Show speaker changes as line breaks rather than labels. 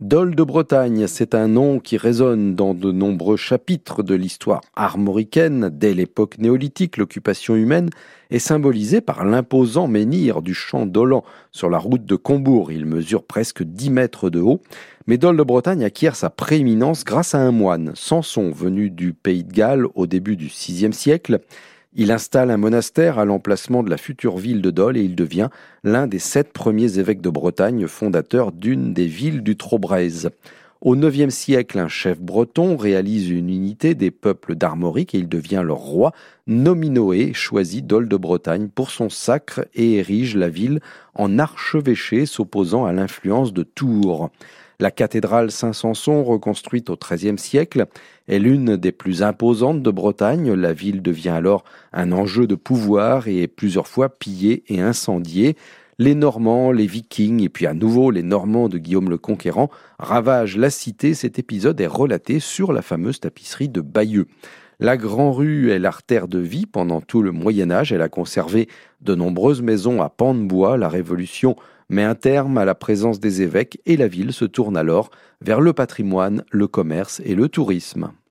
Dol de Bretagne, c'est un nom qui résonne dans de nombreux chapitres de l'histoire armoricaine. Dès l'époque néolithique, l'occupation humaine est symbolisée par l'imposant menhir du champ d'Olan sur la route de Combourg. Il mesure presque 10 mètres de haut. Mais Dol de Bretagne acquiert sa prééminence grâce à un moine, Samson, venu du pays de Galles au début du VIe siècle. Il installe un monastère à l'emplacement de la future ville de Dole et il devient l'un des sept premiers évêques de Bretagne, fondateur d'une des villes du Trobrez. Au IXe siècle, un chef breton réalise une unité des peuples d'Armorique et il devient leur roi. Nominoé choisit Dol de Bretagne pour son sacre et érige la ville en archevêché s'opposant à l'influence de Tours. La cathédrale Saint-Sanson, reconstruite au XIIIe siècle, est l'une des plus imposantes de Bretagne. La ville devient alors un enjeu de pouvoir et est plusieurs fois pillée et incendiée. Les Normands, les Vikings et puis à nouveau les Normands de Guillaume le Conquérant ravagent la cité. Cet épisode est relaté sur la fameuse tapisserie de Bayeux. La Grand Rue est l'artère de vie pendant tout le Moyen Âge. Elle a conservé de nombreuses maisons à pans de bois. La Révolution met un terme à la présence des évêques et la ville se tourne alors vers le patrimoine, le commerce et le tourisme.